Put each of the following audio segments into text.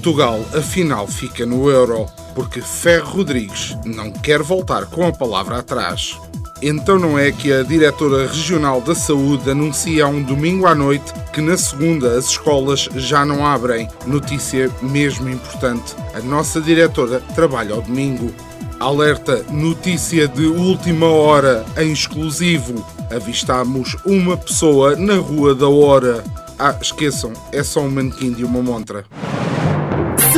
Portugal afinal fica no euro, porque Ferro Rodrigues não quer voltar com a palavra atrás. Então não é que a diretora regional da saúde anuncia um domingo à noite que na segunda as escolas já não abrem. Notícia mesmo importante. A nossa diretora trabalha ao domingo. Alerta, notícia de última hora, em exclusivo. Avistamos uma pessoa na Rua da Hora. Ah, esqueçam, é só um manequim de uma montra.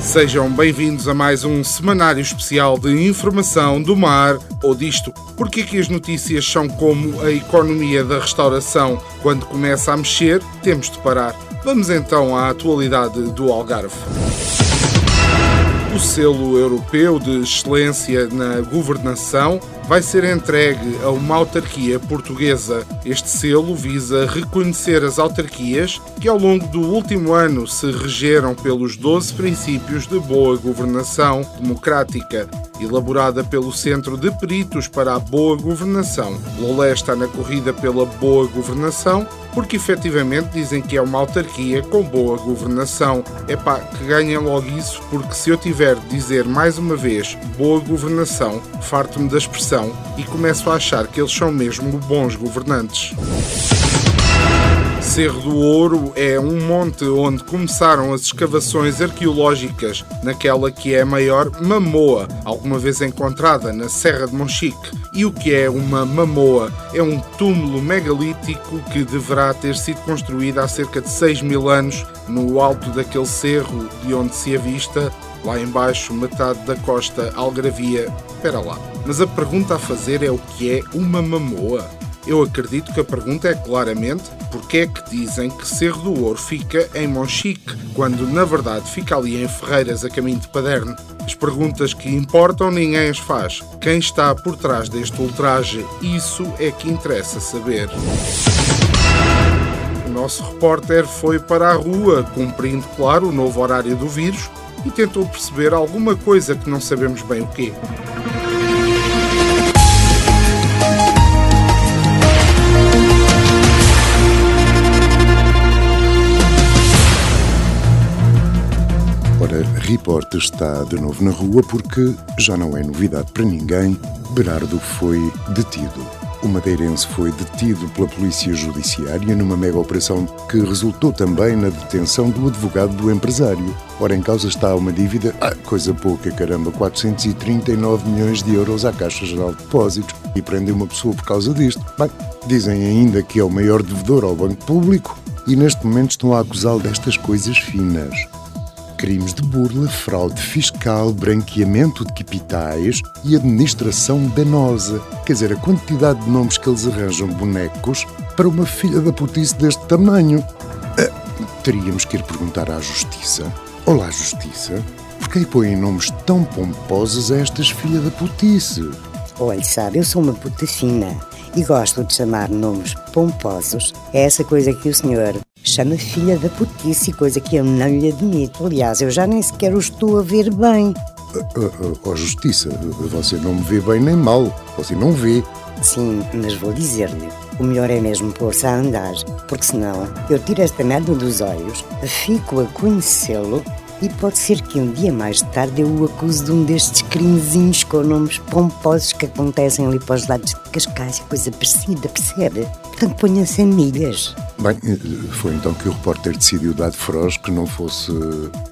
Sejam bem-vindos a mais um semanário especial de informação do mar ou disto. Porque que as notícias são como a economia da restauração? Quando começa a mexer, temos de parar. Vamos então à atualidade do Algarve. O selo europeu de excelência na governação vai ser entregue a uma autarquia portuguesa. Este selo visa reconhecer as autarquias que, ao longo do último ano, se regeram pelos 12 princípios de boa governação democrática, elaborada pelo Centro de Peritos para a Boa Governação. Lolé está na corrida pela boa governação porque efetivamente dizem que é uma autarquia com boa governação. É pá, que ganhem logo isso, porque se eu tiver de dizer mais uma vez boa governação, farto-me da expressão e começo a achar que eles são mesmo bons governantes. Cerro do Ouro é um monte onde começaram as escavações arqueológicas naquela que é a maior mamoa alguma vez encontrada na Serra de Monchique. E o que é uma mamoa? É um túmulo megalítico que deverá ter sido construído há cerca de 6 mil anos no alto daquele cerro de onde se avista lá embaixo metade da costa algravia. Espera lá. Mas a pergunta a fazer é o que é uma mamoa? Eu acredito que a pergunta é claramente porque é que dizem que Cerro do Ouro fica em Monchique, quando na verdade fica ali em Ferreiras, a caminho de Paderno. As perguntas que importam ninguém as faz. Quem está por trás deste ultraje, isso é que interessa saber. O nosso repórter foi para a rua, cumprindo, claro, o novo horário do vírus e tentou perceber alguma coisa que não sabemos bem o quê. Repórter está de novo na rua porque já não é novidade para ninguém. Berardo foi detido. O madeirense foi detido pela Polícia Judiciária numa mega operação que resultou também na detenção do advogado do empresário. Ora, em causa está uma dívida, ah, coisa pouca, caramba, 439 milhões de euros à Caixa Geral de Depósitos e prendem uma pessoa por causa disto. Bem, dizem ainda que é o maior devedor ao Banco Público e neste momento estão a acusá-lo destas coisas finas crimes de burla, fraude fiscal, branqueamento de capitais e administração danosa. Quer dizer, a quantidade de nomes que eles arranjam bonecos para uma filha da putice deste tamanho. Ah, teríamos que ir perguntar à Justiça. Olá, Justiça. Por que põem nomes tão pomposos a estas filhas da putice? Olha, sabe, eu sou uma puta fina e gosto de chamar nomes pomposos É essa coisa que o senhor chama filha da putice, coisa que eu não lhe admito. Aliás, eu já nem sequer o estou a ver bem. Ó uh, uh, uh, Justiça, você não me vê bem nem mal. Você não vê. Sim, mas vou dizer-lhe. O melhor é mesmo pôr-se a andar, porque senão eu tiro esta merda dos olhos, fico a conhecê-lo e pode ser que um dia mais tarde eu o acuse de um destes crimezinhos com nomes pomposos que acontecem ali para os lados de Cascais, coisa parecida, percebe? Portanto, ponha-se em milhas. Bem, foi então que o repórter decidiu dar de feroz que não fosse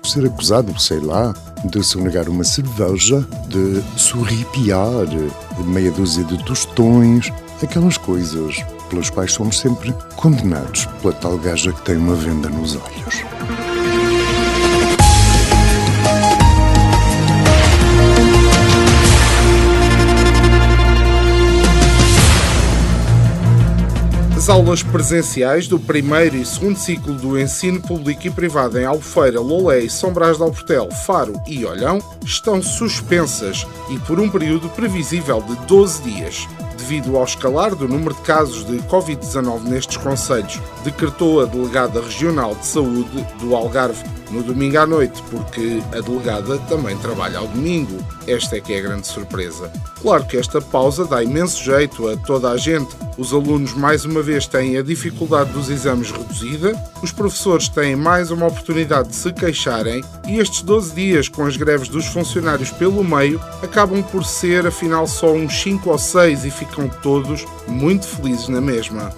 ser acusado, sei lá, de sonegar uma cerveja, de sorripiar meia dúzia de tostões, aquelas coisas pelas quais somos sempre condenados pela tal gaja que tem uma venda nos olhos. As aulas presenciais do primeiro e segundo ciclo do ensino público e privado em Albufeira, Lolé e São Brás de Alportel, Faro e Olhão estão suspensas e por um período previsível de 12 dias. Devido ao escalar do número de casos de Covid-19 nestes conselhos, decretou a delegada regional de saúde do Algarve no domingo à noite, porque a delegada também trabalha ao domingo. Esta é que é a grande surpresa. Claro que esta pausa dá imenso jeito a toda a gente. Os alunos, mais uma vez, têm a dificuldade dos exames reduzida, os professores têm mais uma oportunidade de se queixarem e estes 12 dias, com as greves dos funcionários pelo meio, acabam por ser, afinal, só uns 5 ou 6 e ficam todos muito felizes na mesma.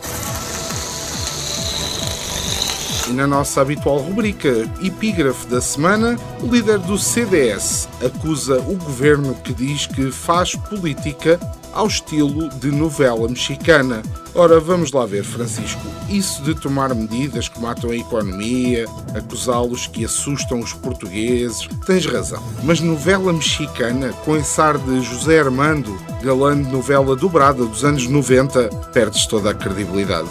E na nossa habitual rubrica Epígrafe da Semana, o líder do CDS acusa o governo que diz que faz política ao estilo de novela mexicana. Ora, vamos lá ver, Francisco. Isso de tomar medidas que matam a economia, acusá-los que assustam os portugueses, tens razão. Mas novela mexicana, com esse ar de José Armando, galã de novela dobrada dos anos 90, perdes toda a credibilidade.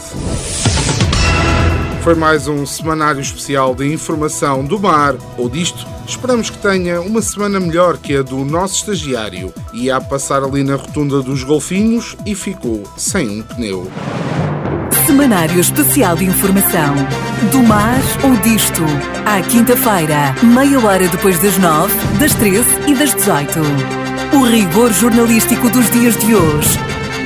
Foi mais um semanário especial de informação do mar ou disto. Esperamos que tenha uma semana melhor que a do nosso estagiário. Ia a passar ali na rotunda dos golfinhos e ficou sem um pneu. Semanário Especial de Informação do mar ou disto. À quinta-feira, meia hora depois das nove, das treze e das dezoito. O rigor jornalístico dos dias de hoje